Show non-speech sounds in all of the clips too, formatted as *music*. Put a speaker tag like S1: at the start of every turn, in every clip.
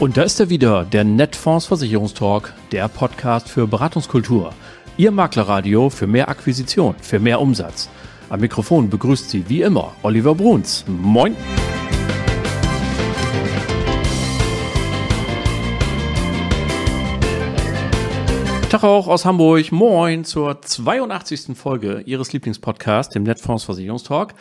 S1: Und da ist er wieder, der Netfonds Versicherungstalk, der Podcast für Beratungskultur. Ihr Maklerradio für mehr Akquisition, für mehr Umsatz. Am Mikrofon begrüßt Sie wie immer Oliver Bruns. Moin! Tag auch aus Hamburg. Moin zur 82. Folge Ihres Lieblingspodcasts, dem Netfonds Versicherungstalk.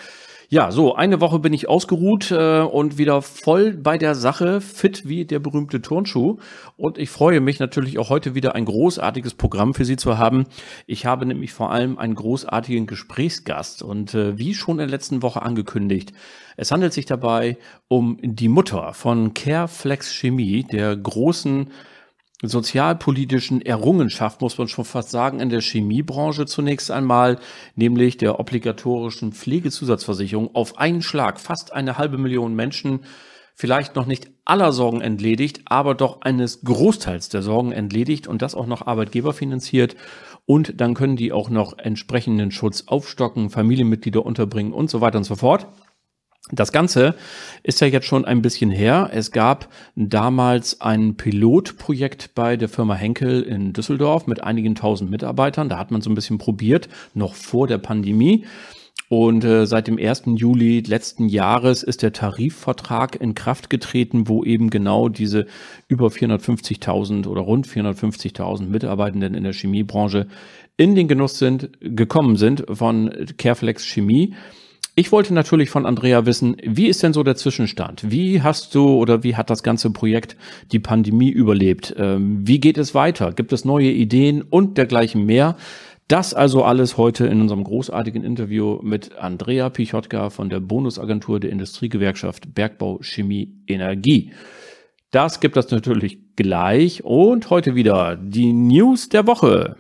S1: Ja, so, eine Woche bin ich ausgeruht äh, und wieder voll bei der Sache, fit wie der berühmte Turnschuh. Und ich freue mich natürlich auch heute wieder ein großartiges Programm für Sie zu haben. Ich habe nämlich vor allem einen großartigen Gesprächsgast und äh, wie schon in der letzten Woche angekündigt, es handelt sich dabei um die Mutter von Careflex Chemie, der großen sozialpolitischen Errungenschaft, muss man schon fast sagen, in der Chemiebranche zunächst einmal, nämlich der obligatorischen Pflegezusatzversicherung auf einen Schlag fast eine halbe Million Menschen vielleicht noch nicht aller Sorgen entledigt, aber doch eines Großteils der Sorgen entledigt und das auch noch Arbeitgeber finanziert. Und dann können die auch noch entsprechenden Schutz aufstocken, Familienmitglieder unterbringen und so weiter und so fort. Das Ganze ist ja jetzt schon ein bisschen her. Es gab damals ein Pilotprojekt bei der Firma Henkel in Düsseldorf mit einigen tausend Mitarbeitern. Da hat man so ein bisschen probiert, noch vor der Pandemie. Und äh, seit dem 1. Juli letzten Jahres ist der Tarifvertrag in Kraft getreten, wo eben genau diese über 450.000 oder rund 450.000 Mitarbeitenden in der Chemiebranche in den Genuss sind, gekommen sind von Careflex Chemie. Ich wollte natürlich von Andrea wissen, wie ist denn so der Zwischenstand? Wie hast du oder wie hat das ganze Projekt die Pandemie überlebt? Ähm, wie geht es weiter? Gibt es neue Ideen und dergleichen mehr? Das also alles heute in unserem großartigen Interview mit Andrea Pichotka von der Bonusagentur der Industriegewerkschaft Bergbau Chemie Energie. Das gibt es natürlich gleich und heute wieder die News der Woche.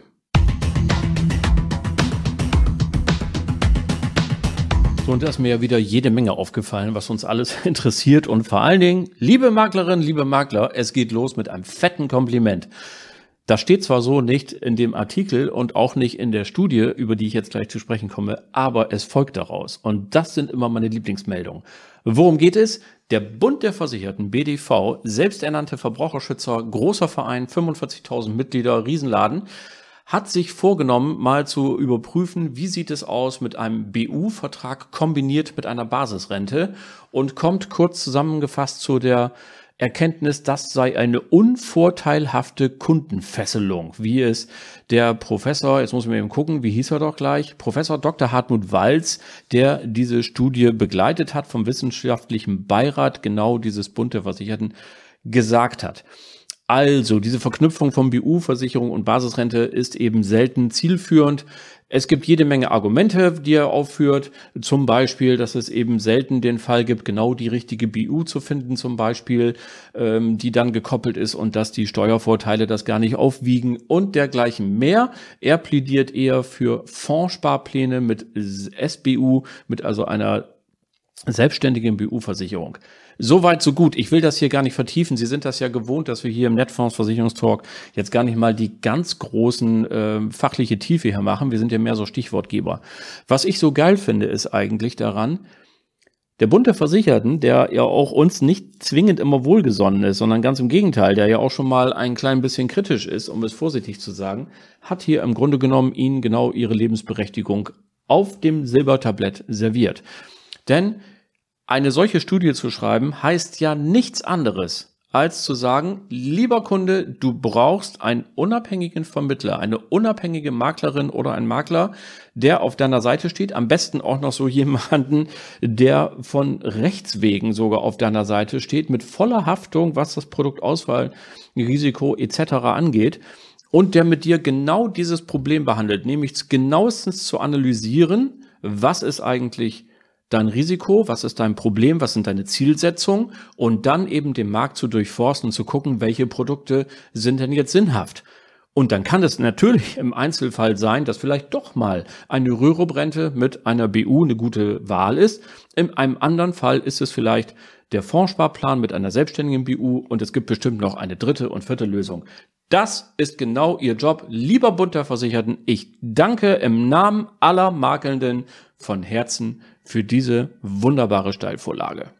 S1: Und da ist mir ja wieder jede Menge aufgefallen, was uns alles *laughs* interessiert. Und vor allen Dingen, liebe Maklerinnen, liebe Makler, es geht los mit einem fetten Kompliment. Das steht zwar so nicht in dem Artikel und auch nicht in der Studie, über die ich jetzt gleich zu sprechen komme, aber es folgt daraus. Und das sind immer meine Lieblingsmeldungen. Worum geht es? Der Bund der Versicherten, BDV, selbsternannte Verbraucherschützer, großer Verein, 45.000 Mitglieder, Riesenladen, hat sich vorgenommen, mal zu überprüfen, wie sieht es aus mit einem BU-Vertrag kombiniert mit einer Basisrente und kommt kurz zusammengefasst zu der Erkenntnis, das sei eine unvorteilhafte Kundenfesselung, wie es der Professor, jetzt muss ich mir eben gucken, wie hieß er doch gleich, Professor Dr. Hartmut Walz, der diese Studie begleitet hat vom wissenschaftlichen Beirat genau dieses Bund der Versicherten gesagt hat. Also, diese Verknüpfung von BU-Versicherung und Basisrente ist eben selten zielführend. Es gibt jede Menge Argumente, die er aufführt. Zum Beispiel, dass es eben selten den Fall gibt, genau die richtige BU zu finden, zum Beispiel, ähm, die dann gekoppelt ist und dass die Steuervorteile das gar nicht aufwiegen und dergleichen mehr. Er plädiert eher für Fondssparpläne mit SBU, mit also einer selbstständigen BU-Versicherung. Soweit, so gut. Ich will das hier gar nicht vertiefen. Sie sind das ja gewohnt, dass wir hier im Netfonds Versicherungstalk jetzt gar nicht mal die ganz großen äh, fachliche Tiefe hier machen. Wir sind ja mehr so Stichwortgeber. Was ich so geil finde, ist eigentlich daran, der Bund der Versicherten, der ja auch uns nicht zwingend immer wohlgesonnen ist, sondern ganz im Gegenteil, der ja auch schon mal ein klein bisschen kritisch ist, um es vorsichtig zu sagen, hat hier im Grunde genommen ihnen genau ihre Lebensberechtigung auf dem Silbertablett serviert. Denn eine solche Studie zu schreiben, heißt ja nichts anderes, als zu sagen, lieber Kunde, du brauchst einen unabhängigen Vermittler, eine unabhängige Maklerin oder einen Makler, der auf deiner Seite steht. Am besten auch noch so *laughs* jemanden, der von Rechts wegen sogar auf deiner Seite steht, mit voller Haftung, was das Produktausfall, Risiko etc. angeht. Und der mit dir genau dieses Problem behandelt, nämlich genauestens zu analysieren, was ist eigentlich dein Risiko, was ist dein Problem, was sind deine Zielsetzungen und dann eben den Markt zu durchforsten und zu gucken, welche Produkte sind denn jetzt sinnhaft. Und dann kann es natürlich im Einzelfall sein, dass vielleicht doch mal eine Rürup-Rente mit einer BU eine gute Wahl ist. In einem anderen Fall ist es vielleicht der Fondssparplan mit einer selbstständigen BU und es gibt bestimmt noch eine dritte und vierte Lösung. Das ist genau Ihr Job, lieber Bund der Versicherten. Ich danke im Namen aller Makelnden von Herzen für diese wunderbare Steilvorlage.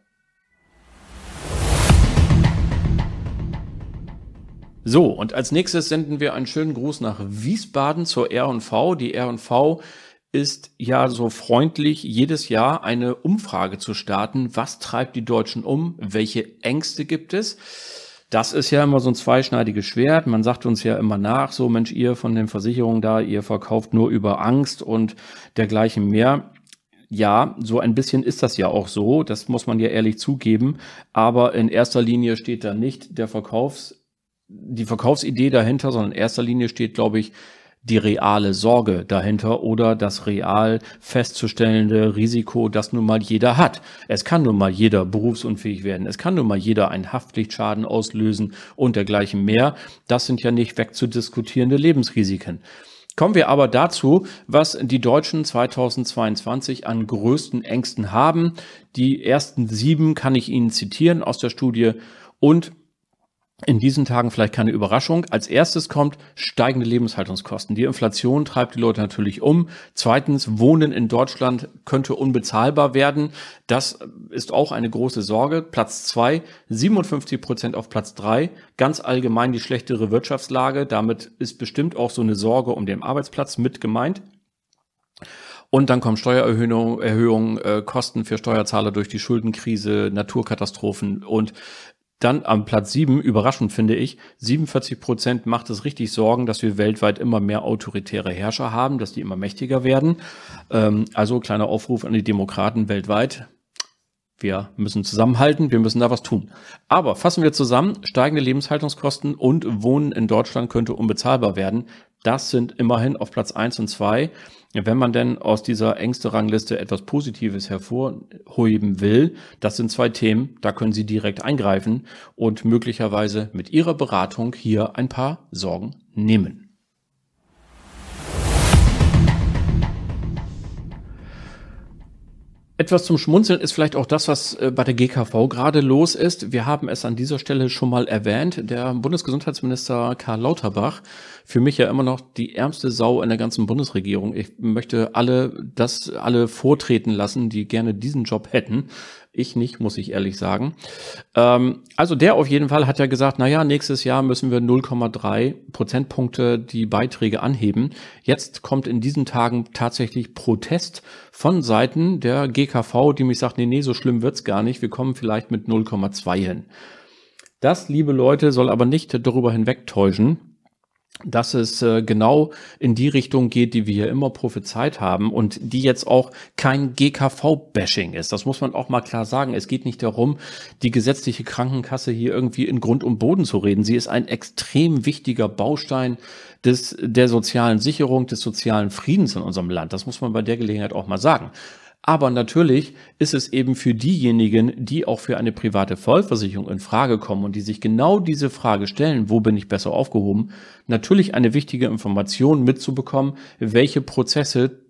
S2: So, und als nächstes senden wir einen schönen Gruß nach Wiesbaden zur R&V. Die R&V ist ja so freundlich, jedes Jahr eine Umfrage zu starten. Was treibt die Deutschen um? Welche Ängste gibt es? Das ist ja immer so ein zweischneidiges Schwert. Man sagt uns ja immer nach, so Mensch, ihr von den Versicherungen da, ihr verkauft nur über Angst und dergleichen mehr. Ja, so ein bisschen ist das ja auch so. Das muss man ja ehrlich zugeben. Aber in erster Linie steht da nicht der Verkaufs, die Verkaufsidee dahinter, sondern in erster Linie steht, glaube ich, die reale Sorge dahinter oder das real festzustellende Risiko, das nun mal jeder hat. Es kann nun mal jeder berufsunfähig werden. Es kann nun mal jeder einen Haftpflichtschaden auslösen und dergleichen mehr. Das sind ja nicht wegzudiskutierende Lebensrisiken. Kommen wir aber dazu, was die Deutschen 2022 an größten Ängsten haben. Die ersten sieben kann ich Ihnen zitieren aus der Studie und in diesen Tagen vielleicht keine Überraschung. Als erstes kommt steigende Lebenshaltungskosten. Die Inflation treibt die Leute natürlich um. Zweitens, Wohnen in Deutschland könnte unbezahlbar werden. Das ist auch eine große Sorge. Platz zwei, 57 Prozent auf Platz drei. Ganz allgemein die schlechtere Wirtschaftslage. Damit ist bestimmt auch so eine Sorge um den Arbeitsplatz mit gemeint. Und dann kommen Steuererhöhungen, Erhöhungen, äh, Kosten für Steuerzahler durch die Schuldenkrise, Naturkatastrophen und dann am Platz sieben, überraschend finde ich, 47 Prozent macht es richtig Sorgen, dass wir weltweit immer mehr autoritäre Herrscher haben, dass die immer mächtiger werden. Ähm, also kleiner Aufruf an die Demokraten weltweit. Wir müssen zusammenhalten, wir müssen da was tun. Aber fassen wir zusammen, steigende Lebenshaltungskosten und Wohnen in Deutschland könnte unbezahlbar werden. Das sind immerhin auf Platz eins und zwei. Wenn man denn aus dieser Ängste-Rangliste etwas Positives hervorheben will, das sind zwei Themen, da können Sie direkt eingreifen und möglicherweise mit Ihrer Beratung hier ein paar Sorgen nehmen. Etwas zum Schmunzeln ist vielleicht auch das, was äh, bei der GKV gerade los ist. Wir haben es an dieser Stelle schon mal erwähnt. Der Bundesgesundheitsminister Karl Lauterbach, für mich ja immer noch die ärmste Sau in der ganzen Bundesregierung. Ich möchte alle, das alle vortreten lassen, die gerne diesen Job hätten. Ich nicht, muss ich ehrlich sagen. Ähm, also der auf jeden Fall hat ja gesagt, na ja, nächstes Jahr müssen wir 0,3 Prozentpunkte die Beiträge anheben. Jetzt kommt in diesen Tagen tatsächlich Protest von Seiten der GKV, die mich sagt, nee, nee, so schlimm wird's gar nicht. Wir kommen vielleicht mit 0,2 hin. Das, liebe Leute, soll aber nicht darüber hinwegtäuschen, dass es äh, genau in die Richtung geht, die wir hier immer prophezeit haben und die jetzt auch kein GKV-Bashing ist. Das muss man auch mal klar sagen. Es geht nicht darum, die gesetzliche Krankenkasse hier irgendwie in Grund und Boden zu reden. Sie ist ein extrem wichtiger Baustein des, der sozialen Sicherung, des sozialen Friedens in unserem Land. Das muss man bei der Gelegenheit auch mal sagen. Aber natürlich ist es eben für diejenigen, die auch für eine private Vollversicherung in Frage kommen und die sich genau diese Frage stellen, wo bin ich besser aufgehoben, natürlich eine wichtige Information mitzubekommen, welche Prozesse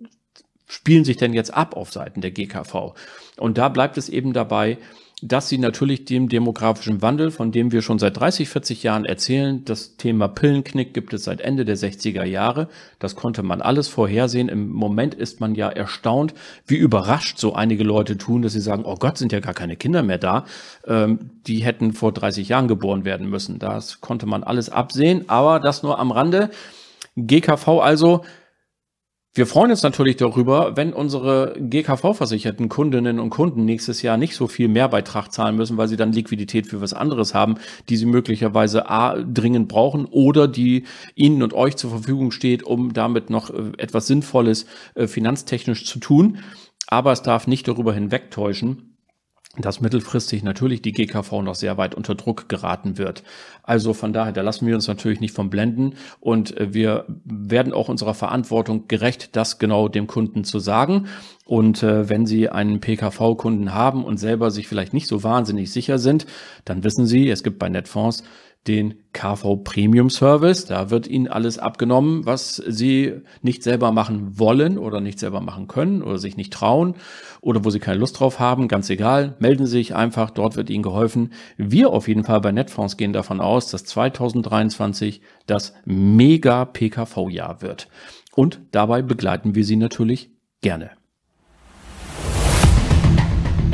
S2: spielen sich denn jetzt ab auf Seiten der GKV. Und da bleibt es eben dabei, dass sie natürlich dem demografischen Wandel, von dem wir schon seit 30, 40 Jahren erzählen, das Thema Pillenknick gibt es seit Ende der 60er Jahre. Das konnte man alles vorhersehen. Im Moment ist man ja erstaunt, wie überrascht so einige Leute tun, dass sie sagen, oh Gott, sind ja gar keine Kinder mehr da. Ähm, die hätten vor 30 Jahren geboren werden müssen. Das konnte man alles absehen, aber das nur am Rande. GKV also wir freuen uns natürlich darüber, wenn unsere GKV-versicherten Kundinnen und Kunden nächstes Jahr nicht so viel Mehrbeitrag zahlen müssen, weil sie dann Liquidität für was anderes haben, die sie möglicherweise A dringend brauchen oder die ihnen und euch zur Verfügung steht, um damit noch äh, etwas Sinnvolles äh, finanztechnisch zu tun. Aber es darf nicht darüber hinwegtäuschen, dass mittelfristig natürlich die GKV noch sehr weit unter Druck geraten wird. Also von daher, da lassen wir uns natürlich nicht vom blenden und äh, wir werden auch unserer Verantwortung gerecht, das genau dem Kunden zu sagen. Und äh, wenn Sie einen PKV-Kunden haben und selber sich vielleicht nicht so wahnsinnig sicher sind, dann wissen Sie, es gibt bei Netfonds den KV Premium Service. Da wird Ihnen alles abgenommen, was Sie nicht selber machen wollen oder nicht selber machen können oder sich nicht trauen oder wo Sie keine Lust drauf haben. Ganz egal. Melden Sie sich einfach. Dort wird Ihnen geholfen. Wir auf jeden Fall bei Netfonds gehen davon aus, dass 2023 das mega PKV-Jahr wird. Und dabei begleiten wir Sie natürlich gerne.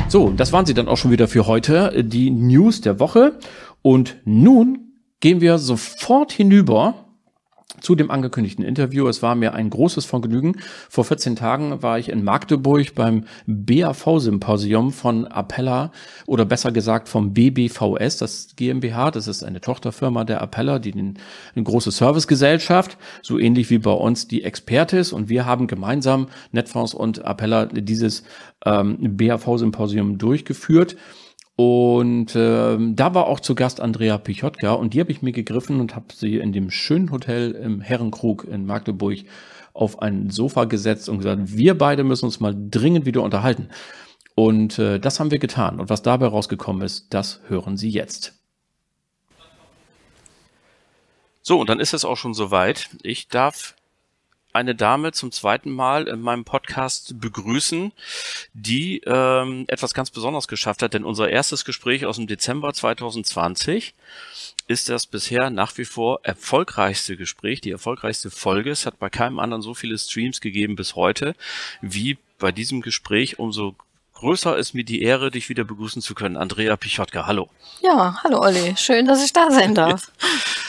S2: So, das waren sie dann auch schon wieder für heute, die News der Woche. Und nun gehen wir sofort hinüber zu dem angekündigten Interview. Es war mir ein großes Vergnügen. Vor 14 Tagen war ich in Magdeburg beim BAV-Symposium von Appella oder besser gesagt vom BBVS, das GmbH. Das ist eine Tochterfirma der Appella, die eine große Servicegesellschaft, so ähnlich wie bei uns die Expertis. Und wir haben gemeinsam Netfonds und Appella dieses ähm, BAV-Symposium durchgeführt. Und ähm, da war auch zu Gast Andrea Pichotka und die habe ich mir gegriffen und habe sie in dem schönen Hotel im Herrenkrug in Magdeburg auf ein Sofa gesetzt und gesagt, wir beide müssen uns mal dringend wieder unterhalten. Und äh, das haben wir getan. Und was dabei rausgekommen ist, das hören Sie jetzt. So, und dann ist es auch schon soweit. Ich darf eine Dame zum zweiten Mal in meinem Podcast begrüßen, die ähm, etwas ganz Besonderes geschafft hat, denn unser erstes Gespräch aus dem Dezember 2020 ist das bisher nach wie vor erfolgreichste Gespräch, die erfolgreichste Folge. Es hat bei keinem anderen so viele Streams gegeben bis heute wie bei diesem Gespräch. Umso größer ist mir die Ehre, dich wieder begrüßen zu können. Andrea Pichotka, hallo.
S3: Ja, hallo Olli. Schön, dass ich da sein *laughs* darf.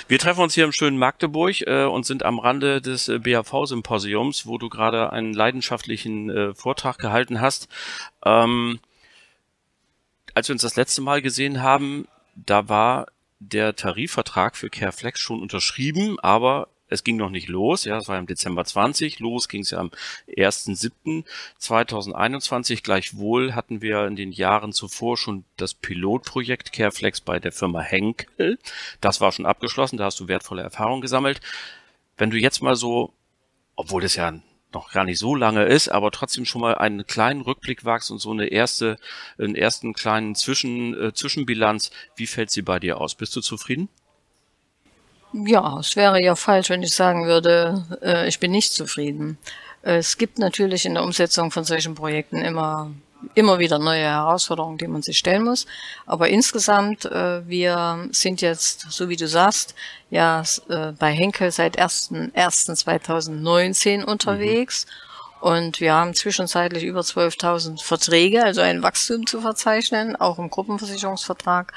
S2: Wir treffen uns hier im schönen Magdeburg äh, und sind am Rande des äh, BAV-Symposiums, wo du gerade einen leidenschaftlichen äh, Vortrag gehalten hast. Ähm, als wir uns das letzte Mal gesehen haben, da war der Tarifvertrag für Careflex schon unterschrieben, aber es ging noch nicht los, ja, es war im Dezember 20, los ging es ja am 1.7.2021. Gleichwohl hatten wir in den Jahren zuvor schon das Pilotprojekt Careflex bei der Firma Henkel. Das war schon abgeschlossen, da hast du wertvolle Erfahrungen gesammelt. Wenn du jetzt mal so, obwohl das ja noch gar nicht so lange ist, aber trotzdem schon mal einen kleinen Rückblick wagst und so eine erste, einen ersten kleinen Zwischen, äh, Zwischenbilanz, wie fällt sie bei dir aus? Bist du zufrieden?
S3: Ja, es wäre ja falsch, wenn ich sagen würde, äh, ich bin nicht zufrieden. Es gibt natürlich in der Umsetzung von solchen Projekten immer immer wieder neue Herausforderungen, die man sich stellen muss. Aber insgesamt, äh, wir sind jetzt, so wie du sagst, ja äh, bei Henkel seit 1.1.2019 unterwegs. Mhm. Und wir haben zwischenzeitlich über 12.000 Verträge, also ein Wachstum zu verzeichnen, auch im Gruppenversicherungsvertrag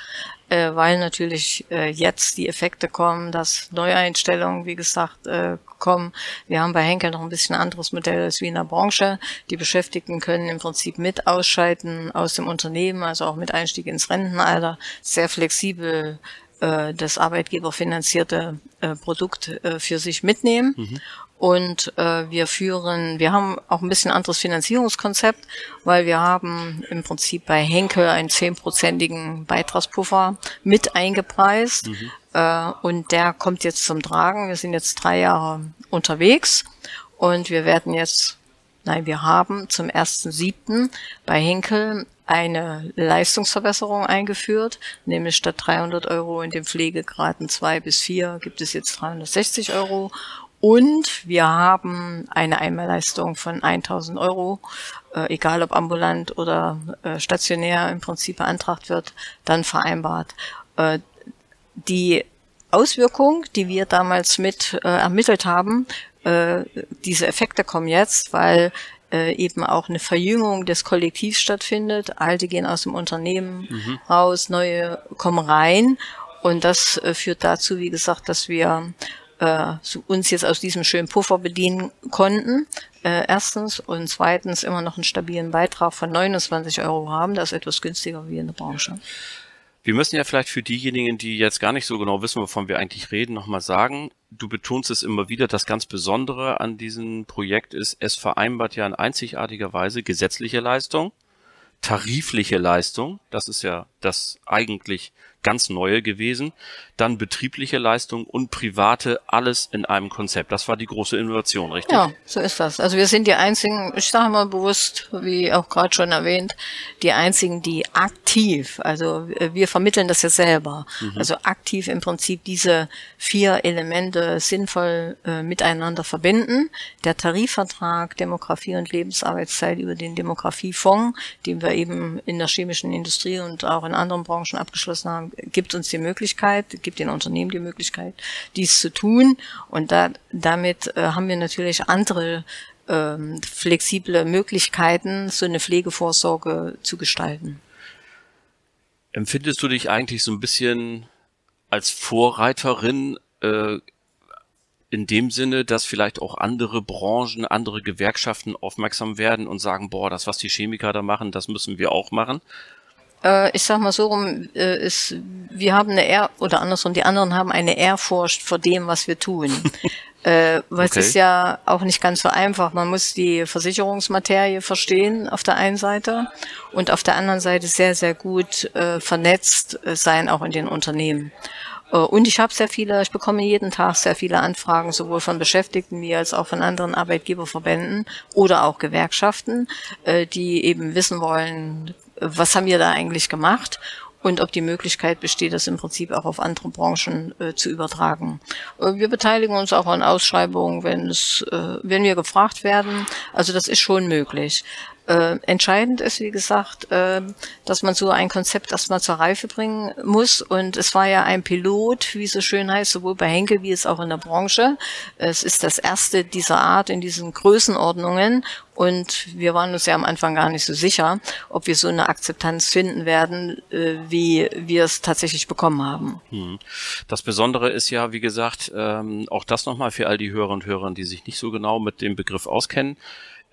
S3: äh, weil natürlich äh, jetzt die Effekte kommen, dass Neueinstellungen, wie gesagt, äh, kommen. Wir haben bei Henkel noch ein bisschen anderes Modell als wie in der Branche. Die Beschäftigten können im Prinzip mit ausscheiden aus dem Unternehmen, also auch mit Einstieg ins Rentenalter, sehr flexibel äh, das arbeitgeberfinanzierte äh, Produkt äh, für sich mitnehmen. Mhm. Und äh, wir führen, wir haben auch ein bisschen anderes Finanzierungskonzept, weil wir haben im Prinzip bei Henkel einen zehnprozentigen Beitragspuffer mit eingepreist. Mhm. Äh, und der kommt jetzt zum Tragen. Wir sind jetzt drei Jahre unterwegs und wir werden jetzt, nein, wir haben zum 1.7. bei Henkel eine Leistungsverbesserung eingeführt, nämlich statt 300 Euro in den Pflegegraden 2 bis 4 gibt es jetzt 360 Euro und wir haben eine Einmalleistung von 1000 Euro, äh, egal ob ambulant oder äh, stationär im Prinzip beantragt wird, dann vereinbart. Äh, die Auswirkung, die wir damals mit äh, ermittelt haben, äh, diese Effekte kommen jetzt, weil äh, eben auch eine Verjüngung des Kollektivs stattfindet. Alte gehen aus dem Unternehmen mhm. raus, neue kommen rein. Und das führt dazu, wie gesagt, dass wir äh, uns jetzt aus diesem schönen Puffer bedienen konnten. Äh, erstens und zweitens immer noch einen stabilen Beitrag von 29 Euro haben. Das ist etwas günstiger wie in der Branche.
S2: Wir müssen ja vielleicht für diejenigen, die jetzt gar nicht so genau wissen, wovon wir eigentlich reden, nochmal sagen, du betonst es immer wieder, das ganz Besondere an diesem Projekt ist, es vereinbart ja in einzigartiger Weise gesetzliche Leistung, tarifliche Leistung, das ist ja das eigentlich ganz neue gewesen. Dann betriebliche Leistung und private, alles in einem Konzept. Das war die große Innovation, richtig?
S3: Ja, so ist das. Also wir sind die einzigen, ich sage mal bewusst, wie auch gerade schon erwähnt, die einzigen, die aktiv, also wir vermitteln das ja selber, mhm. also aktiv im Prinzip diese vier Elemente sinnvoll äh, miteinander verbinden. Der Tarifvertrag Demografie und Lebensarbeitszeit über den Demografiefonds, den wir eben in der chemischen Industrie und auch in anderen Branchen abgeschlossen haben, gibt uns die Möglichkeit, gibt den Unternehmen die Möglichkeit, dies zu tun. Und da, damit äh, haben wir natürlich andere ähm, flexible Möglichkeiten, so eine Pflegevorsorge zu gestalten.
S2: Empfindest du dich eigentlich so ein bisschen als Vorreiterin äh, in dem Sinne, dass vielleicht auch andere Branchen, andere Gewerkschaften aufmerksam werden und sagen, boah, das, was die Chemiker da machen, das müssen wir auch machen?
S3: Äh, ich sag mal so rum, äh, ist, wir haben eine Ehr, oder andersrum, die anderen haben eine Ehrfurcht vor dem, was wir tun. *laughs* äh, weil okay. es ist ja auch nicht ganz so einfach. Man muss die Versicherungsmaterie verstehen auf der einen Seite und auf der anderen Seite sehr, sehr gut äh, vernetzt äh, sein, auch in den Unternehmen. Äh, und ich habe sehr viele, ich bekomme jeden Tag sehr viele Anfragen, sowohl von Beschäftigten wie als auch von anderen Arbeitgeberverbänden oder auch Gewerkschaften, äh, die eben wissen wollen, was haben wir da eigentlich gemacht und ob die Möglichkeit besteht, das im Prinzip auch auf andere Branchen äh, zu übertragen. Äh, wir beteiligen uns auch an Ausschreibungen, wenn es, äh, wenn wir gefragt werden. Also das ist schon möglich. Äh, entscheidend ist, wie gesagt, äh, dass man so ein Konzept erstmal zur Reife bringen muss. Und es war ja ein Pilot, wie es so schön heißt, sowohl bei Henkel wie es auch in der Branche. Es ist das erste dieser Art in diesen Größenordnungen. Und wir waren uns ja am Anfang gar nicht so sicher, ob wir so eine Akzeptanz finden werden, äh, wie wir es tatsächlich bekommen haben. Hm.
S2: Das Besondere ist ja, wie gesagt, ähm, auch das nochmal für all die Hörer und Hörer, die sich nicht so genau mit dem Begriff auskennen.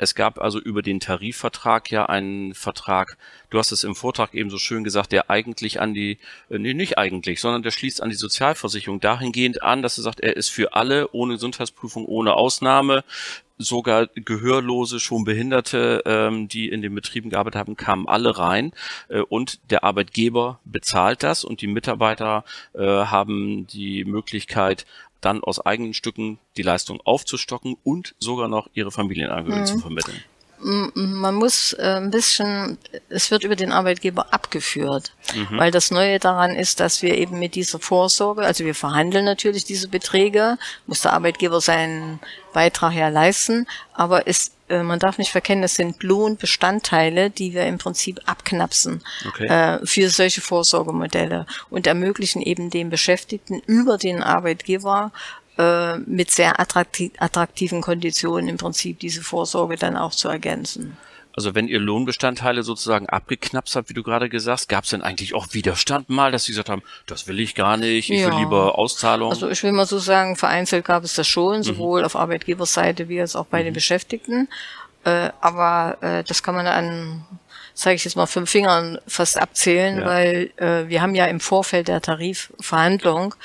S2: Es gab also über den Tarifvertrag ja einen Vertrag, du hast es im Vortrag eben so schön gesagt, der eigentlich an die, äh, nee, nicht eigentlich, sondern der schließt an die Sozialversicherung dahingehend an, dass er sagt, er ist für alle ohne Gesundheitsprüfung, ohne Ausnahme, sogar Gehörlose, schon Behinderte, ähm, die in den Betrieben gearbeitet haben, kamen alle rein äh, und der Arbeitgeber bezahlt das und die Mitarbeiter äh, haben die Möglichkeit, dann aus eigenen Stücken die Leistung aufzustocken und sogar noch ihre Familienangehörigen mhm. zu vermitteln.
S3: Man muss äh, ein bisschen, es wird über den Arbeitgeber abgeführt, mhm. weil das Neue daran ist, dass wir eben mit dieser Vorsorge, also wir verhandeln natürlich diese Beträge, muss der Arbeitgeber seinen Beitrag ja leisten, aber es äh, man darf nicht verkennen, es sind Lohnbestandteile, die wir im Prinzip abknapsen okay. äh, für solche Vorsorgemodelle und ermöglichen eben den Beschäftigten über den Arbeitgeber äh, mit sehr attraktiv, attraktiven Konditionen im Prinzip diese Vorsorge dann auch zu ergänzen.
S2: Also wenn ihr Lohnbestandteile sozusagen abgeknapst habt, wie du gerade gesagt hast, gab es denn eigentlich auch Widerstand mal, dass sie gesagt haben, das will ich gar nicht, ich ja. will lieber Auszahlung?
S3: Also ich will mal so sagen, vereinzelt gab es das schon, mhm. sowohl mhm. auf Arbeitgeberseite wie auch bei mhm. den Beschäftigten. Äh, aber äh, das kann man an sage ich jetzt mal, fünf Fingern fast abzählen, ja. weil äh, wir haben ja im Vorfeld der Tarifverhandlung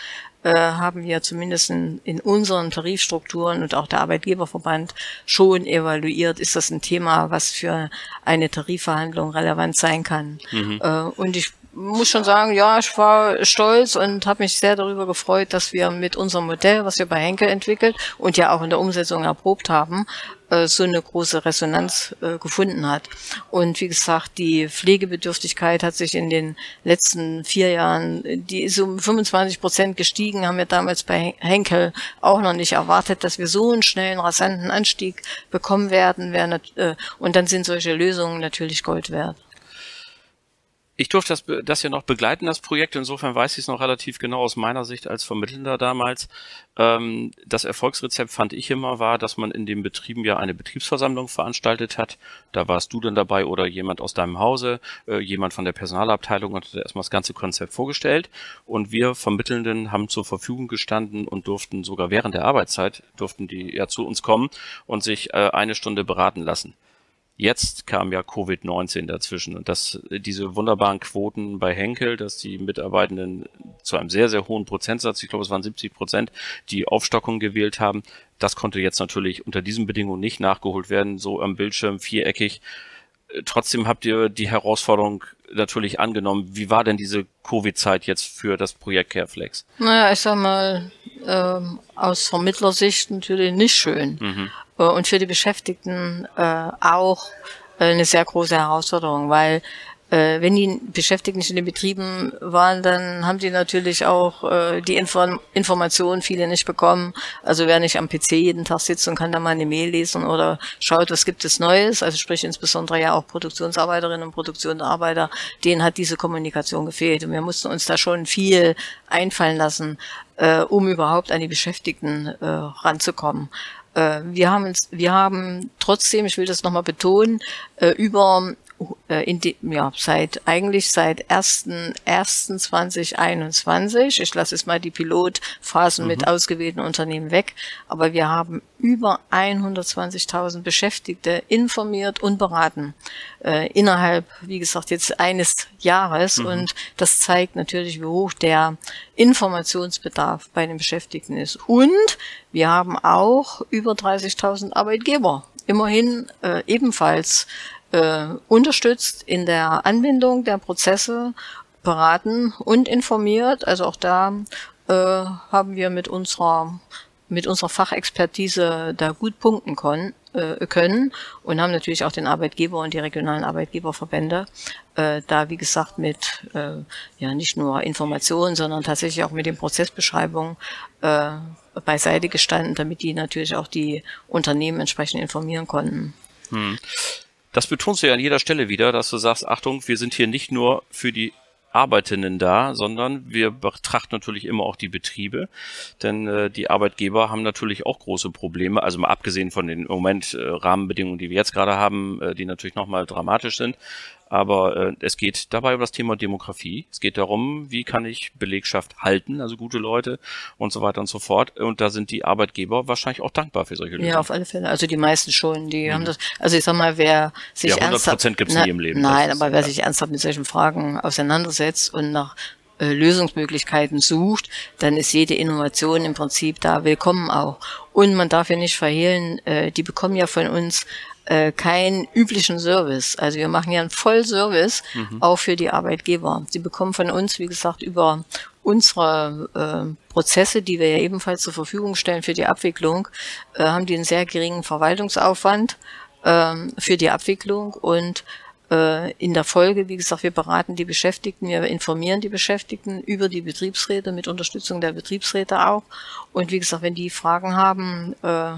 S3: haben wir zumindest in, in unseren Tarifstrukturen und auch der Arbeitgeberverband schon evaluiert, ist das ein Thema, was für eine Tarifverhandlung relevant sein kann. Mhm. Äh, und ich muss schon sagen, ja, ich war stolz und habe mich sehr darüber gefreut, dass wir mit unserem Modell, was wir bei Henkel entwickelt und ja auch in der Umsetzung erprobt haben, äh, so eine große Resonanz äh, gefunden hat. Und wie gesagt, die Pflegebedürftigkeit hat sich in den letzten vier Jahren, die ist um 25 Prozent gestiegen, haben wir damals bei Henkel auch noch nicht erwartet, dass wir so einen schnellen, rasanten Anstieg bekommen werden. Äh, und dann sind solche Lösungen natürlich Gold wert.
S2: Ich durfte das, das ja noch begleiten, das Projekt. Insofern weiß ich es noch relativ genau aus meiner Sicht als Vermittelnder damals. Ähm, das Erfolgsrezept fand ich immer war, dass man in den Betrieben ja eine Betriebsversammlung veranstaltet hat. Da warst du dann dabei oder jemand aus deinem Hause, äh, jemand von der Personalabteilung und hat erstmal das ganze Konzept vorgestellt. Und wir Vermittelnden haben zur Verfügung gestanden und durften sogar während der Arbeitszeit, durften die ja zu uns kommen und sich äh, eine Stunde beraten lassen. Jetzt kam ja Covid-19 dazwischen und dass diese wunderbaren Quoten bei Henkel, dass die Mitarbeitenden zu einem sehr, sehr hohen Prozentsatz, ich glaube es waren 70 Prozent, die Aufstockung gewählt haben, das konnte jetzt natürlich unter diesen Bedingungen nicht nachgeholt werden, so am Bildschirm viereckig. Trotzdem habt ihr die Herausforderung natürlich angenommen. Wie war denn diese Covid-Zeit jetzt für das Projekt Careflex?
S3: Naja, ich sag mal, ähm, aus Vermittlersicht natürlich nicht schön. Mhm. Äh, und für die Beschäftigten äh, auch äh, eine sehr große Herausforderung, weil äh, wenn die Beschäftigten nicht in den Betrieben waren, dann haben die natürlich auch äh, die Inform Informationen viele nicht bekommen. Also wer nicht am PC jeden Tag sitzt und kann da mal eine Mail lesen oder schaut, was gibt es Neues, also sprich insbesondere ja auch Produktionsarbeiterinnen und Produktionsarbeiter, denen hat diese Kommunikation gefehlt. Und wir mussten uns da schon viel einfallen lassen, äh, um überhaupt an die Beschäftigten äh, ranzukommen. Äh, wir haben, wir haben trotzdem, ich will das nochmal betonen, äh, über in die, ja, seit eigentlich seit 1.1.2021. Ich lasse jetzt mal die Pilotphasen mhm. mit ausgewählten Unternehmen weg, aber wir haben über 120.000 Beschäftigte informiert und beraten äh, innerhalb, wie gesagt, jetzt eines Jahres mhm. und das zeigt natürlich, wie hoch der Informationsbedarf bei den Beschäftigten ist. Und wir haben auch über 30.000 Arbeitgeber immerhin äh, ebenfalls äh, unterstützt in der Anbindung der Prozesse, beraten und informiert. Also auch da äh, haben wir mit unserer mit unserer Fachexpertise da gut punkten können, äh, können und haben natürlich auch den Arbeitgeber und die regionalen Arbeitgeberverbände äh, da, wie gesagt, mit äh, ja nicht nur Informationen, sondern tatsächlich auch mit den Prozessbeschreibungen äh, beiseite gestanden, damit die natürlich auch die Unternehmen entsprechend informieren konnten. Hm.
S2: Das betonst du ja an jeder Stelle wieder, dass du sagst, Achtung, wir sind hier nicht nur für die Arbeitenden da, sondern wir betrachten natürlich immer auch die Betriebe, denn äh, die Arbeitgeber haben natürlich auch große Probleme, also mal abgesehen von den im Moment äh, Rahmenbedingungen, die wir jetzt gerade haben, äh, die natürlich nochmal dramatisch sind, aber äh, es geht dabei um das Thema Demografie. Es geht darum, wie kann ich Belegschaft halten, also gute Leute und so weiter und so fort. Und da sind die Arbeitgeber wahrscheinlich auch dankbar für solche
S3: Lösungen. Ja, auf alle Fälle. Also die meisten schon. Die mhm. haben das. Also ich sag mal, wer sich ja, 100
S2: ernsthaft, gibt's na, nie im Leben.
S3: Nein, aber wer ja. sich ernsthaft mit solchen Fragen auseinandersetzt und nach äh, Lösungsmöglichkeiten sucht, dann ist jede Innovation im Prinzip da willkommen auch. Und man darf ja nicht verhehlen, äh, die bekommen ja von uns äh, keinen üblichen Service. Also wir machen ja einen Vollservice mhm. auch für die Arbeitgeber. Sie bekommen von uns, wie gesagt, über unsere äh, Prozesse, die wir ja ebenfalls zur Verfügung stellen für die Abwicklung, äh, haben die einen sehr geringen Verwaltungsaufwand äh, für die Abwicklung und äh, in der Folge, wie gesagt, wir beraten die Beschäftigten, wir informieren die Beschäftigten über die Betriebsräte mit Unterstützung der Betriebsräte auch. Und wie gesagt, wenn die Fragen haben, äh,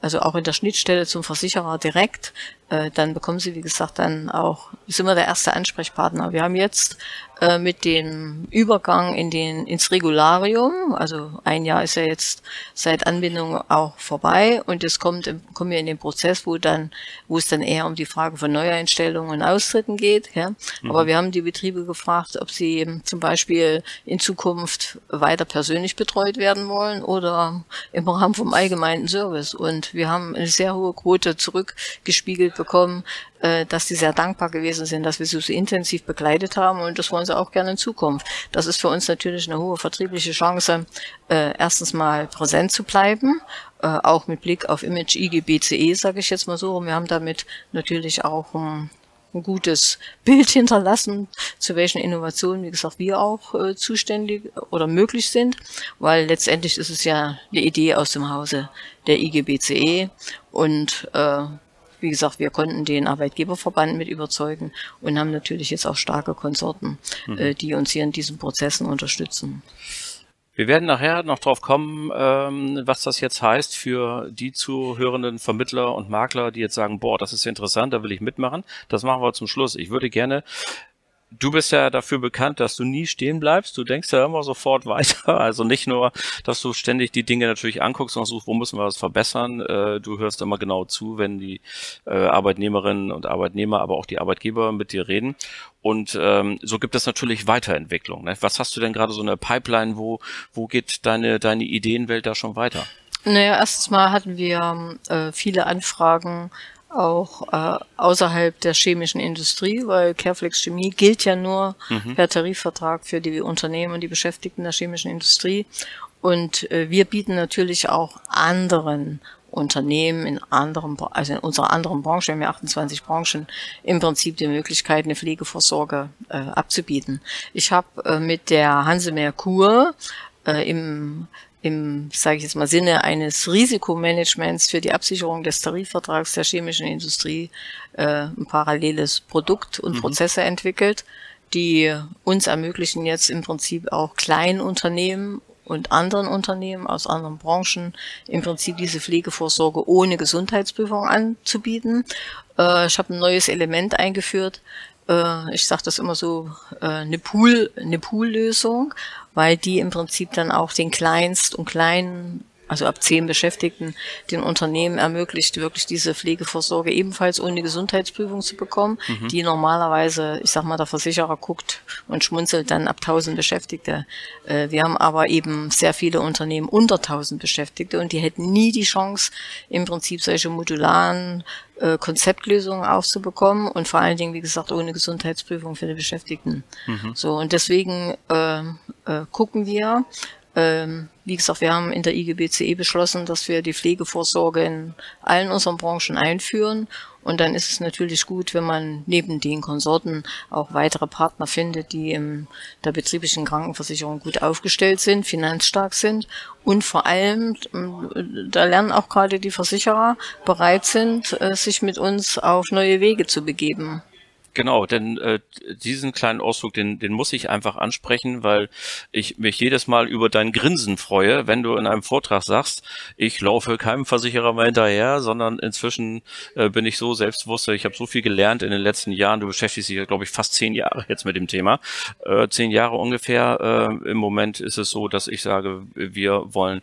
S3: also auch in der Schnittstelle zum Versicherer direkt, äh, dann bekommen Sie, wie gesagt, dann auch, ist immer der erste Ansprechpartner. Wir haben jetzt äh, mit dem Übergang in den, ins Regularium, also ein Jahr ist ja jetzt seit Anbindung auch vorbei und es kommt, kommen wir in den Prozess, wo dann, wo es dann eher um die Frage von Neueinstellungen und Austritten geht. Ja. Mhm. Aber wir haben die Betriebe gefragt, ob sie zum Beispiel in Zukunft weiter persönlich betreut werden wollen oder im Rahmen vom allgemeinen Service. Und wir haben eine sehr hohe Quote zurückgespiegelt bekommen, äh, dass die sehr dankbar gewesen sind, dass wir sie so intensiv begleitet haben und das wollen sie auch gerne in Zukunft. Das ist für uns natürlich eine hohe vertriebliche Chance, äh, erstens mal präsent zu bleiben, äh, auch mit Blick auf Image IGBCE, sage ich jetzt mal so. Und wir haben damit natürlich auch ein, ein gutes Bild *laughs* hinterlassen, zu welchen Innovationen, wie gesagt, wir auch äh, zuständig oder möglich sind, weil letztendlich ist es ja eine Idee aus dem Hause der IGBCE und äh, wie gesagt, wir konnten den Arbeitgeberverband mit überzeugen und haben natürlich jetzt auch starke Konsorten, mhm. äh, die uns hier in diesen Prozessen unterstützen.
S2: Wir werden nachher noch drauf kommen, ähm, was das jetzt heißt für die zuhörenden Vermittler und Makler, die jetzt sagen, boah, das ist interessant, da will ich mitmachen. Das machen wir zum Schluss. Ich würde gerne du bist ja dafür bekannt, dass du nie stehen bleibst. Du denkst ja immer sofort weiter. *laughs* Also nicht nur, dass du ständig die Dinge natürlich anguckst und suchst, wo müssen wir was verbessern. Äh, du hörst immer genau zu, wenn die äh, Arbeitnehmerinnen und Arbeitnehmer, aber auch die Arbeitgeber mit dir reden. Und ähm, so gibt es natürlich Weiterentwicklung. Ne? Was hast du denn gerade so eine Pipeline? Wo, wo geht deine, deine Ideenwelt da schon weiter?
S3: Naja, erstens mal hatten wir äh, viele Anfragen auch äh, außerhalb der chemischen Industrie, weil Careflex Chemie gilt ja nur mhm. per Tarifvertrag für die Unternehmen und die Beschäftigten der chemischen Industrie. Und äh, wir bieten natürlich auch anderen Unternehmen in anderen, also in unserer anderen Branche, wir haben ja 28 Branchen, im Prinzip die Möglichkeit, eine Pflegevorsorge äh, abzubieten. Ich habe äh, mit der Hanse Merkur äh, im im, sage ich jetzt mal, Sinne eines Risikomanagements für die Absicherung des Tarifvertrags der chemischen Industrie äh, ein paralleles Produkt und mhm. Prozesse entwickelt, die uns ermöglichen jetzt im Prinzip auch Kleinunternehmen und anderen Unternehmen aus anderen Branchen im Prinzip diese Pflegevorsorge ohne Gesundheitsprüfung anzubieten. Äh, ich habe ein neues Element eingeführt, äh, ich sage das immer so, äh, eine Pool, eine Poollösung, weil die im Prinzip dann auch den Kleinst- und kleinen also ab zehn Beschäftigten, den Unternehmen ermöglicht, wirklich diese Pflegevorsorge ebenfalls ohne Gesundheitsprüfung zu bekommen, mhm. die normalerweise, ich sag mal, der Versicherer guckt und schmunzelt dann ab 1000 Beschäftigte. Äh, wir haben aber eben sehr viele Unternehmen unter 1000 Beschäftigte und die hätten nie die Chance, im Prinzip solche modularen äh, Konzeptlösungen aufzubekommen und vor allen Dingen, wie gesagt, ohne Gesundheitsprüfung für die Beschäftigten. Mhm. So, und deswegen äh, äh, gucken wir, ähm, wie gesagt, wir haben in der IGBCE beschlossen, dass wir die Pflegevorsorge in allen unseren Branchen einführen. Und dann ist es natürlich gut, wenn man neben den Konsorten auch weitere Partner findet, die in der betrieblichen Krankenversicherung gut aufgestellt sind, finanzstark sind und vor allem, da lernen auch gerade die Versicherer, bereit sind, äh, sich mit uns auf neue Wege zu begeben.
S2: Genau, denn äh, diesen kleinen Ausdruck, den, den muss ich einfach ansprechen, weil ich mich jedes Mal über dein Grinsen freue, wenn du in einem Vortrag sagst, ich laufe keinem Versicherer mehr hinterher, sondern inzwischen äh, bin ich so selbstbewusst, ich habe so viel gelernt in den letzten Jahren. Du beschäftigst dich, glaube ich, fast zehn Jahre jetzt mit dem Thema. Äh, zehn Jahre ungefähr. Äh, Im Moment ist es so, dass ich sage, wir wollen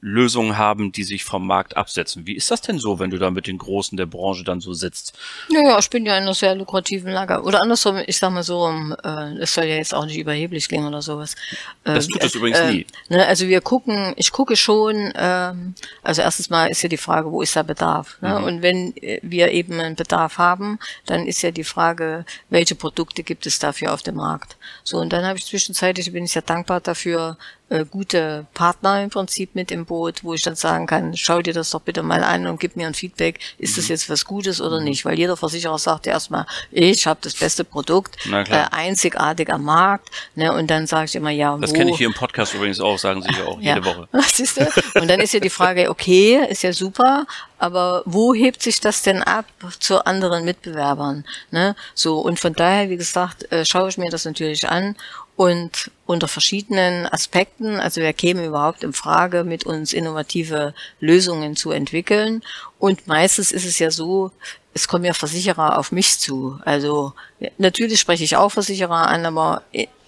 S2: Lösungen haben, die sich vom Markt absetzen. Wie ist das denn so, wenn du da mit den Großen der Branche dann so sitzt?
S3: Naja, ich bin ja in einer sehr lukrativen Lage. Oder andersrum, ich sag mal so, äh, es soll ja jetzt auch nicht überheblich klingen oder sowas.
S2: Das tut es äh, übrigens äh, nie.
S3: Ne, also wir gucken, ich gucke schon, ähm, also erstens mal ist ja die Frage, wo ist der Bedarf? Ne? Mhm. Und wenn wir eben einen Bedarf haben, dann ist ja die Frage, welche Produkte gibt es dafür auf dem Markt? So, und dann habe ich zwischenzeitlich, bin ich sehr dankbar dafür, äh, gute Partner im Prinzip mit im Boot, wo ich dann sagen kann, schau dir das doch bitte mal an und gib mir ein Feedback, ist mhm. das jetzt was Gutes oder mhm. nicht? Weil jeder Versicherer sagt ja erstmal, ich habe das beste Produkt, äh, einzigartig am Markt, ne? Und dann sage ich immer, ja,
S2: Das kenne ich hier im Podcast übrigens auch, sagen sie ja auch *laughs* jede ja. Woche. *laughs*
S3: Siehst du? Und dann ist ja die Frage, okay, ist ja super, aber wo hebt sich das denn ab zu anderen Mitbewerbern? Ne? So, und von daher, wie gesagt, äh, schaue ich mir das natürlich an und unter verschiedenen Aspekten, also wer käme überhaupt in Frage, mit uns innovative Lösungen zu entwickeln. Und meistens ist es ja so, es kommen ja Versicherer auf mich zu. Also natürlich spreche ich auch Versicherer an, aber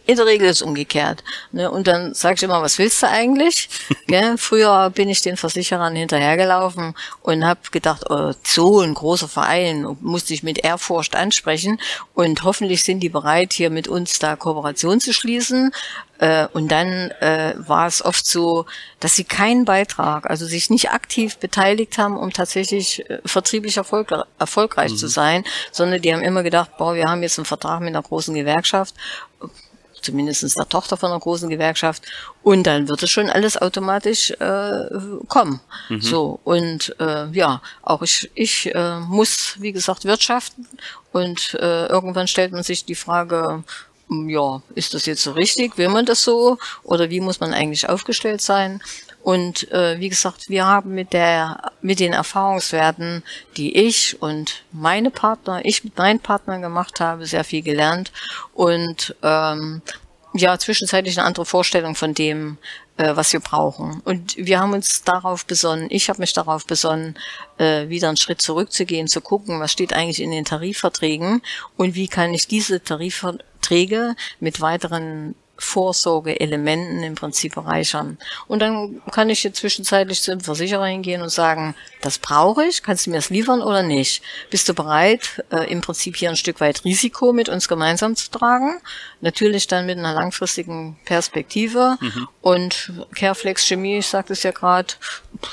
S3: in der Regel ist es umgekehrt. Ne? Und dann sag ich immer, was willst du eigentlich? *laughs* Gell? Früher bin ich den Versicherern hinterhergelaufen und habe gedacht, oh, so ein großer Verein, musste ich mit Ehrfurcht ansprechen. Und hoffentlich sind die bereit, hier mit uns da Kooperation zu schließen. Äh, und dann äh, war es oft so, dass sie keinen Beitrag, also sich nicht aktiv beteiligt haben, um tatsächlich äh, vertrieblich erfolg erfolgreich mhm. zu sein, sondern die haben immer gedacht, boah, wir haben jetzt einen Vertrag mit einer großen Gewerkschaft zumindest der Tochter von einer großen Gewerkschaft. Und dann wird es schon alles automatisch äh, kommen. Mhm. So, und äh, ja, auch ich, ich äh, muss, wie gesagt, wirtschaften. Und äh, irgendwann stellt man sich die Frage, ja, ist das jetzt so richtig? Will man das so? Oder wie muss man eigentlich aufgestellt sein? Und äh, wie gesagt, wir haben mit der, mit den Erfahrungswerten, die ich und meine Partner, ich mit meinen Partnern gemacht habe, sehr viel gelernt und ähm, ja, zwischenzeitlich eine andere Vorstellung von dem, äh, was wir brauchen. Und wir haben uns darauf besonnen, ich habe mich darauf besonnen, äh, wieder einen Schritt zurückzugehen, zu gucken, was steht eigentlich in den Tarifverträgen und wie kann ich diese Tarifverträge mit weiteren Vorsorgeelementen im Prinzip bereichern. Und dann kann ich jetzt zwischenzeitlich zum Versicherer hingehen und sagen, das brauche ich, kannst du mir das liefern oder nicht? Bist du bereit, äh, im Prinzip hier ein Stück weit Risiko mit uns gemeinsam zu tragen? Natürlich dann mit einer langfristigen Perspektive. Mhm. Und Careflex Chemie, ich sagte es ja gerade,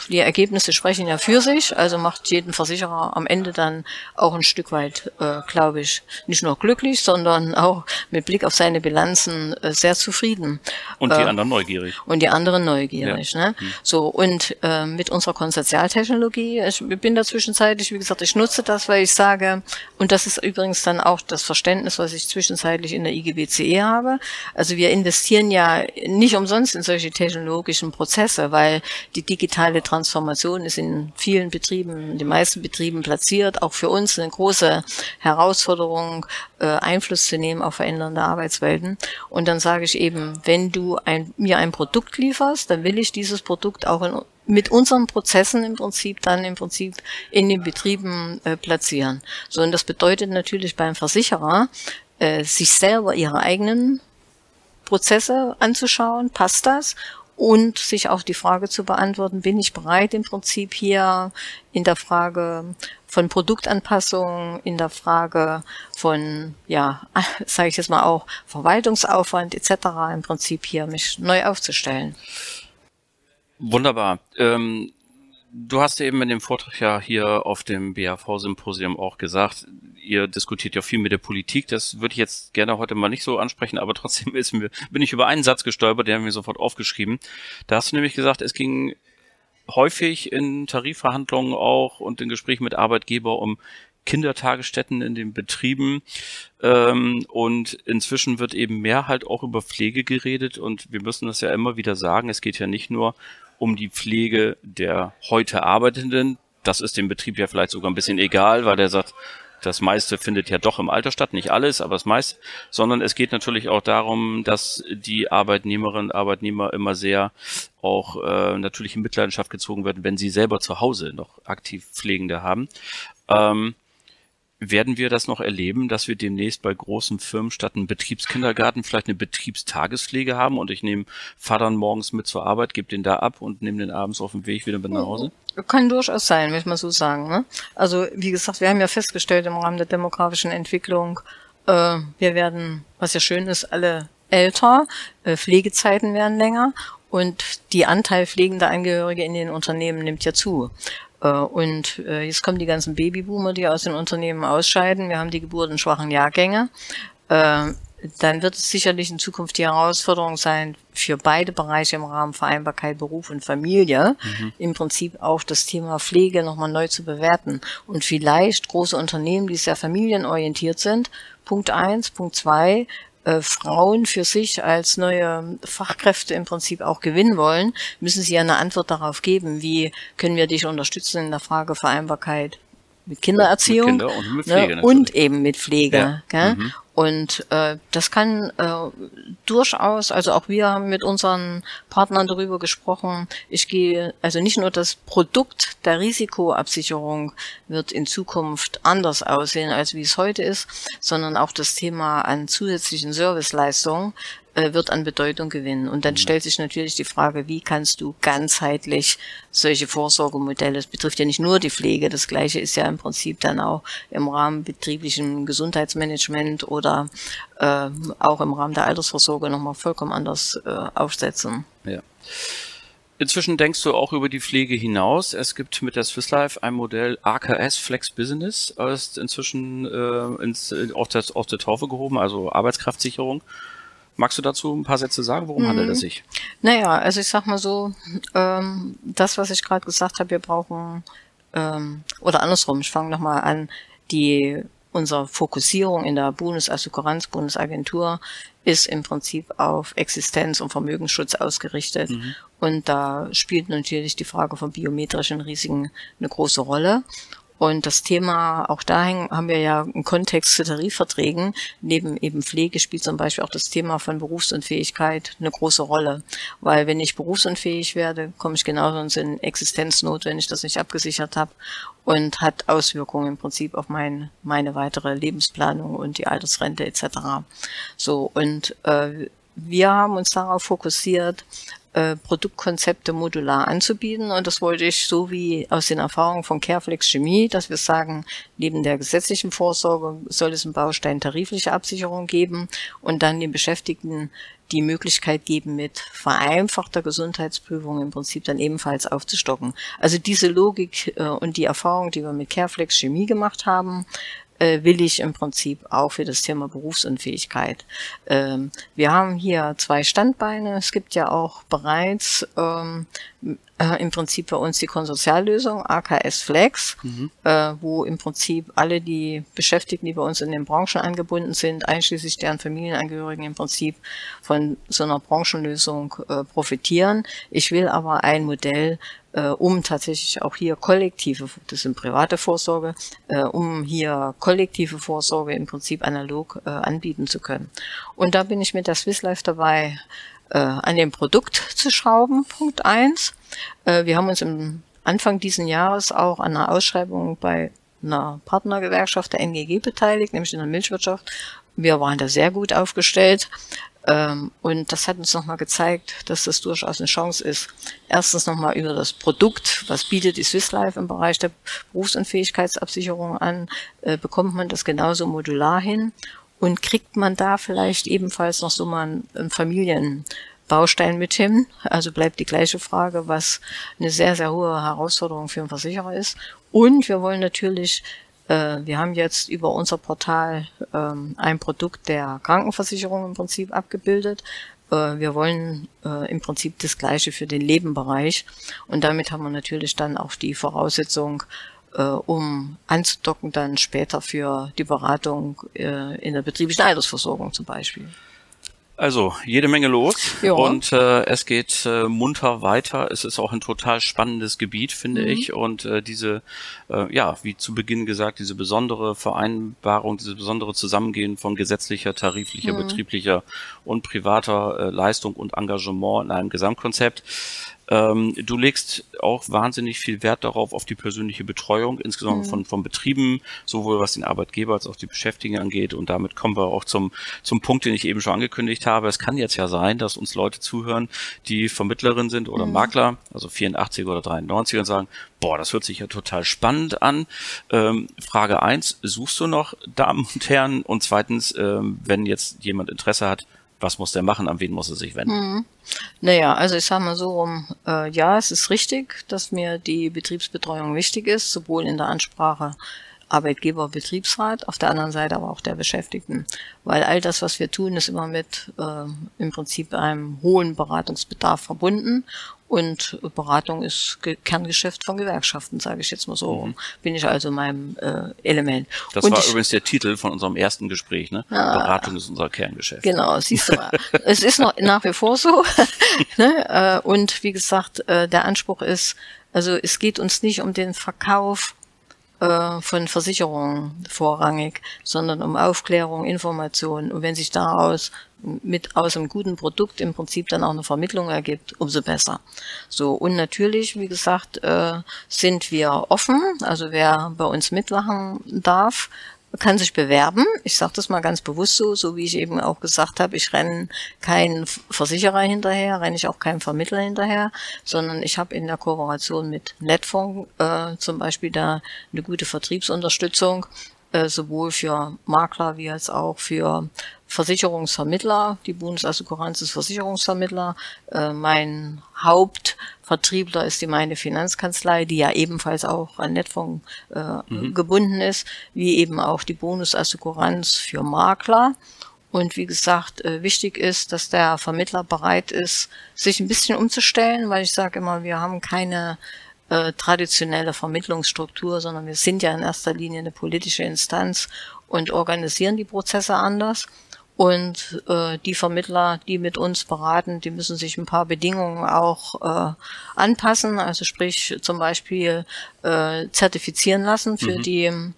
S3: die Ergebnisse sprechen ja für sich, also macht jeden Versicherer am Ende dann auch ein Stück weit, äh, glaube ich, nicht nur glücklich, sondern auch mit Blick auf seine Bilanzen äh, sehr zufrieden.
S2: Und die äh, anderen neugierig.
S3: Und die anderen neugierig. Ja. Ne? Hm. So, und äh, mit unserer Konsortialtechnologie, ich bin da zwischenzeitlich, wie gesagt, ich nutze das, weil ich sage, und das ist übrigens dann auch das Verständnis, was ich zwischenzeitlich in der IGBCE habe. Also wir investieren ja nicht umsonst in solche technologischen Prozesse, weil die digitale Transformation ist in vielen Betrieben, in den meisten Betrieben platziert, auch für uns eine große Herausforderung, äh, Einfluss zu nehmen auf verändernde Arbeitswelten. Und dann sage ich eben, wenn du ein, mir ein Produkt lieferst, dann will ich dieses Produkt auch in, mit unseren Prozessen im Prinzip dann im Prinzip in den Betrieben äh, platzieren. So, und das bedeutet natürlich beim Versicherer, äh, sich selber ihre eigenen Prozesse anzuschauen, passt das? Und sich auch die Frage zu beantworten, bin ich bereit im Prinzip hier in der Frage von Produktanpassung, in der Frage von, ja, *laughs* sage ich jetzt mal auch, Verwaltungsaufwand etc. im Prinzip hier mich neu aufzustellen.
S2: Wunderbar. Ähm, du hast eben in dem Vortrag ja hier auf dem BAV-Symposium auch gesagt, ihr diskutiert ja viel mit der Politik. Das würde ich jetzt gerne heute mal nicht so ansprechen, aber trotzdem *laughs* ist mir, bin ich über einen Satz gestolpert, der haben wir sofort aufgeschrieben. Da hast du nämlich gesagt, es ging häufig in Tarifverhandlungen auch und in Gesprächen mit Arbeitgeber um Kindertagesstätten in den Betrieben. Ähm, und inzwischen wird eben mehr halt auch über Pflege geredet und wir müssen das ja immer wieder sagen, es geht ja nicht nur um die Pflege der heute Arbeitenden. Das ist dem Betrieb ja vielleicht sogar ein bisschen egal, weil der sagt, das meiste findet ja doch im Alter statt, nicht alles, aber das meiste, sondern es geht natürlich auch darum, dass die Arbeitnehmerinnen und Arbeitnehmer immer sehr auch äh, natürlich in Mitleidenschaft gezogen werden, wenn sie selber zu Hause noch aktiv Pflegende haben. Ähm, werden wir das noch erleben, dass wir demnächst bei großen Firmen statt einem Betriebskindergarten vielleicht eine Betriebstagespflege haben und ich nehme Vater morgens mit zur Arbeit, gebe den da ab und nehme den abends auf dem Weg wieder mit nach Hause?
S3: Kann durchaus sein, ich mal so sagen. Ne? Also wie gesagt, wir haben ja festgestellt im Rahmen der demografischen Entwicklung, äh, wir werden, was ja schön ist, alle älter, äh, Pflegezeiten werden länger und die Anteil pflegender Angehörige in den Unternehmen nimmt ja zu. Äh, und äh, jetzt kommen die ganzen Babyboomer, die aus den Unternehmen ausscheiden. Wir haben die geburtenschwachen Jahrgänge. Äh, dann wird es sicherlich in Zukunft die Herausforderung sein, für beide Bereiche im Rahmen Vereinbarkeit Beruf und Familie mhm. im Prinzip auch das Thema Pflege nochmal neu zu bewerten. Und vielleicht große Unternehmen, die sehr familienorientiert sind, Punkt eins, Punkt zwei, äh, Frauen für sich als neue Fachkräfte im Prinzip auch gewinnen wollen, müssen sie eine Antwort darauf geben, wie können wir dich unterstützen in der Frage Vereinbarkeit mit Kindererziehung mit Kinder und, mit Pflege, ne? und eben mit Pflege. Ja. Mhm. Und äh, das kann äh, durchaus, also auch wir haben mit unseren Partnern darüber gesprochen. Ich gehe, also nicht nur das Produkt der Risikoabsicherung wird in Zukunft anders aussehen, als wie es heute ist, sondern auch das Thema an zusätzlichen Serviceleistungen äh, wird an Bedeutung gewinnen. Und dann mhm. stellt sich natürlich die Frage, wie kannst du ganzheitlich solche Vorsorgemodelle, es betrifft ja nicht nur die Pflege, das gleiche ist ja im Prinzip dann auch im Rahmen betrieblichen Gesundheitsmanagement oder äh, auch im Rahmen der Altersvorsorge nochmal vollkommen anders äh, aufsetzen.
S2: Ja. Inzwischen denkst du auch über die Pflege hinaus. Es gibt mit der Swiss Life ein Modell AKS Flex Business, ist inzwischen äh, ins, auf, der, auf der Taufe gehoben, also Arbeitskraftsicherung. Magst du dazu ein paar Sätze sagen? Worum mhm. handelt es sich?
S3: Naja, also ich sag mal so, ähm, das, was ich gerade gesagt habe, wir brauchen, ähm, oder andersrum, ich fange nochmal an, die unsere Fokussierung in der Bundesassuranz, Bundesagentur ist im Prinzip auf Existenz- und Vermögensschutz ausgerichtet. Mhm. Und da spielt natürlich die Frage von biometrischen Risiken eine große Rolle. Und das Thema, auch dahin haben wir ja einen Kontext zu Tarifverträgen. Neben eben Pflege spielt zum Beispiel auch das Thema von Berufsunfähigkeit eine große Rolle. Weil wenn ich berufsunfähig werde, komme ich genauso in Existenznot, wenn ich das nicht abgesichert habe und hat Auswirkungen im Prinzip auf mein, meine weitere Lebensplanung und die Altersrente etc. So, und äh, wir haben uns darauf fokussiert, äh, Produktkonzepte modular anzubieten. Und das wollte ich so wie aus den Erfahrungen von Careflex Chemie, dass wir sagen, neben der gesetzlichen Vorsorge soll es einen Baustein tarifliche Absicherung geben und dann den Beschäftigten die Möglichkeit geben, mit vereinfachter Gesundheitsprüfung im Prinzip dann ebenfalls aufzustocken. Also diese Logik äh, und die Erfahrung, die wir mit Careflex Chemie gemacht haben, äh, will ich im Prinzip auch für das Thema Berufsunfähigkeit. Ähm, wir haben hier zwei Standbeine. Es gibt ja auch bereits ähm, äh, im Prinzip bei uns die Konsortiallösung AKS Flex, mhm. äh, wo im Prinzip alle die Beschäftigten, die bei uns in den Branchen angebunden sind, einschließlich deren Familienangehörigen im Prinzip von so einer Branchenlösung äh, profitieren. Ich will aber ein Modell äh, um tatsächlich auch hier kollektive, das sind private Vorsorge, äh, um hier kollektive Vorsorge im Prinzip analog äh, anbieten zu können. Und da bin ich mit der Swiss Life dabei, äh, an dem Produkt zu schrauben, Punkt eins. Äh, wir haben uns im Anfang diesen Jahres auch an einer Ausschreibung bei einer Partnergewerkschaft der NGG beteiligt, nämlich in der Milchwirtschaft. Wir waren da sehr gut aufgestellt Ähm, und das hat uns nochmal gezeigt, dass das durchaus eine Chance ist. Erstens nochmal über das Produkt, was bietet die Swiss Life im Bereich der Berufsunfähigkeitsabsicherung an, äh, bekommt man das genauso modular hin und kriegt man da vielleicht ebenfalls noch so mal einen Familienbaustein mit hin. Also bleibt die gleiche Frage, was eine sehr, sehr hohe Herausforderung für einen Versicherer ist. Und wir wollen natürlich äh, wir haben jetzt über unser Portal ähm, ein Produkt der Krankenversicherung im Prinzip abgebildet. Äh, wir wollen äh, im Prinzip das Gleiche für den Lebenbereich. Und damit haben wir natürlich dann auch die Voraussetzung, um anzudocken dann später für die Beratung in der betrieblichen Altersversorgung zum Beispiel.
S2: Also jede Menge los ja. und äh, es geht äh, munter weiter. Es ist auch ein total spannendes Gebiet, finde mhm. ich. Und äh, diese, äh, ja, wie zu Beginn gesagt, diese besondere Vereinbarung, diese besondere Zusammengehen von gesetzlicher, tariflicher, mhm. betrieblicher und privater äh, Leistung und Engagement in einem Gesamtkonzept ähm, du legst auch wahnsinnig viel Wert darauf, auf die persönliche Betreuung, insgesamt mhm. von, von Betrieben, sowohl was den Arbeitgeber als auch die Beschäftigten angeht. Und damit kommen wir auch zum, zum Punkt, den ich eben schon angekündigt habe. Es kann jetzt ja sein, dass uns Leute zuhören, die Vermittlerin sind oder mhm. Makler, also 84 oder 93 und sagen, boah, das hört sich ja total spannend an. Ähm, Frage eins: suchst du noch Damen und Herren? Und zweitens, ähm, wenn jetzt jemand Interesse hat, was muss der machen, an wen muss er sich wenden? Mhm.
S3: Naja, also ich sage mal so rum, äh, ja, es ist richtig, dass mir die Betriebsbetreuung wichtig ist, sowohl in der Ansprache Arbeitgeber, Betriebsrat, auf der anderen Seite aber auch der Beschäftigten. Weil all das, was wir tun, ist immer mit äh, im Prinzip einem hohen Beratungsbedarf verbunden. Und Beratung ist Kerngeschäft von Gewerkschaften, sage ich jetzt mal so. Mhm. Bin ich also in meinem äh, Element.
S2: Das und war ich, übrigens der Titel von unserem ersten Gespräch, ne? Ah, Beratung ist unser Kerngeschäft.
S3: Genau, siehst du mal. *laughs* es ist noch nach wie vor so. *laughs* ne? Äh, und wie gesagt, äh, der Anspruch ist, also es geht uns nicht um den Verkauf äh, von Versicherungen vorrangig, sondern um Aufklärung, Information. Und wenn sich daraus mit aus einem guten Produkt im Prinzip dann auch eine Vermittlung ergibt, umso besser. So und natürlich, wie gesagt, äh, sind wir offen. Also wer bei uns mitmachen darf, kann sich bewerben. Ich sage das mal ganz bewusst so, so wie ich eben auch gesagt habe, ich renne keinen Versicherer hinterher, renne ich auch keinen Vermittler hinterher, sondern ich habe in der Kooperation mit Netfonds äh, zum Beispiel da eine gute Vertriebsunterstützung, äh, sowohl für Makler wie als auch für Versicherungsvermittler. Die Bundesassekuranz ist Versicherungsvermittler. Äh, mein Hauptvertriebler ist die meine Finanzkanzlei, die ja ebenfalls auch an Netfonds äh, mhm. gebunden ist, wie eben auch die Bonusassekuranz für Makler. Und wie gesagt, äh, wichtig ist, dass der Vermittler bereit ist, sich ein bisschen umzustellen, weil ich sage immer, wir haben keine äh, traditionelle Vermittlungsstruktur, sondern wir sind ja in erster Linie eine politische Instanz und organisieren die Prozesse anders. Und äh, die Vermittler, die mit uns beraten, die müssen sich ein paar Bedingungen auch äh, anpassen. Also sprich zum Beispiel äh, zertifizieren lassen für mhm. die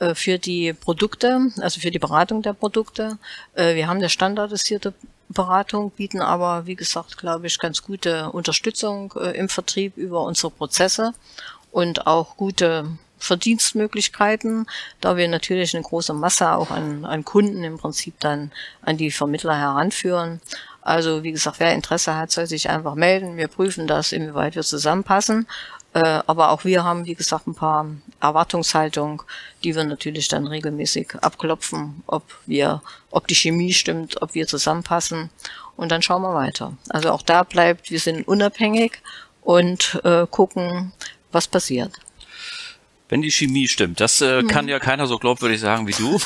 S3: äh, für die Produkte, also für die Beratung der Produkte. Äh, wir haben eine standardisierte Beratung, bieten aber, wie gesagt, glaube ich, ganz gute Unterstützung äh, im Vertrieb über unsere Prozesse und auch gute Verdienstmöglichkeiten, da wir natürlich eine große Masse auch an, an Kunden im Prinzip dann an die Vermittler heranführen. Also wie gesagt, wer Interesse hat, soll sich einfach melden. Wir prüfen das, inwieweit wir zusammenpassen. Äh, aber auch wir haben, wie gesagt, ein paar Erwartungshaltung, die wir natürlich dann regelmäßig abklopfen, ob wir, ob die Chemie stimmt, ob wir zusammenpassen. Und dann schauen wir weiter. Also auch da bleibt, wir sind unabhängig und äh, gucken, was passiert.
S2: Wenn die Chemie stimmt, das äh, mhm. kann ja keiner so glaubwürdig sagen wie du.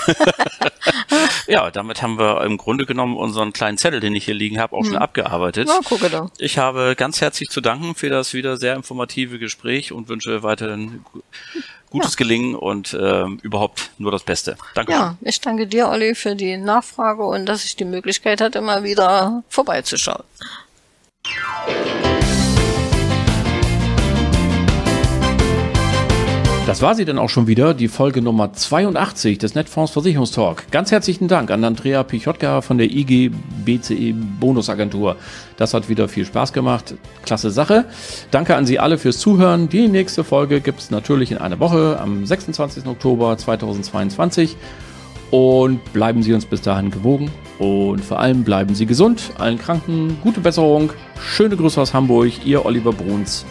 S2: *laughs* ja, damit haben wir im Grunde genommen unseren kleinen Zettel, den ich hier liegen habe, auch mhm. schon abgearbeitet. Ja, gucke da. Ich habe ganz herzlich zu danken für das wieder sehr informative Gespräch und wünsche weiterhin gutes ja. Gelingen und äh, überhaupt nur das Beste. Danke.
S3: Ja, ich danke dir, Olli, für die Nachfrage und dass ich die Möglichkeit hatte, mal wieder vorbeizuschauen.
S2: Das war sie dann auch schon wieder, die Folge Nummer 82 des Netfonds Versicherungstalk. Ganz herzlichen Dank an Andrea Pichotka von der IG BCE Bonusagentur. Das hat wieder viel Spaß gemacht. Klasse Sache. Danke an Sie alle fürs Zuhören. Die nächste Folge gibt es natürlich in einer Woche am 26. Oktober 2022. und bleiben Sie uns bis dahin gewogen und vor allem bleiben Sie gesund. Allen Kranken gute Besserung. Schöne Grüße aus Hamburg, Ihr Oliver Bruns.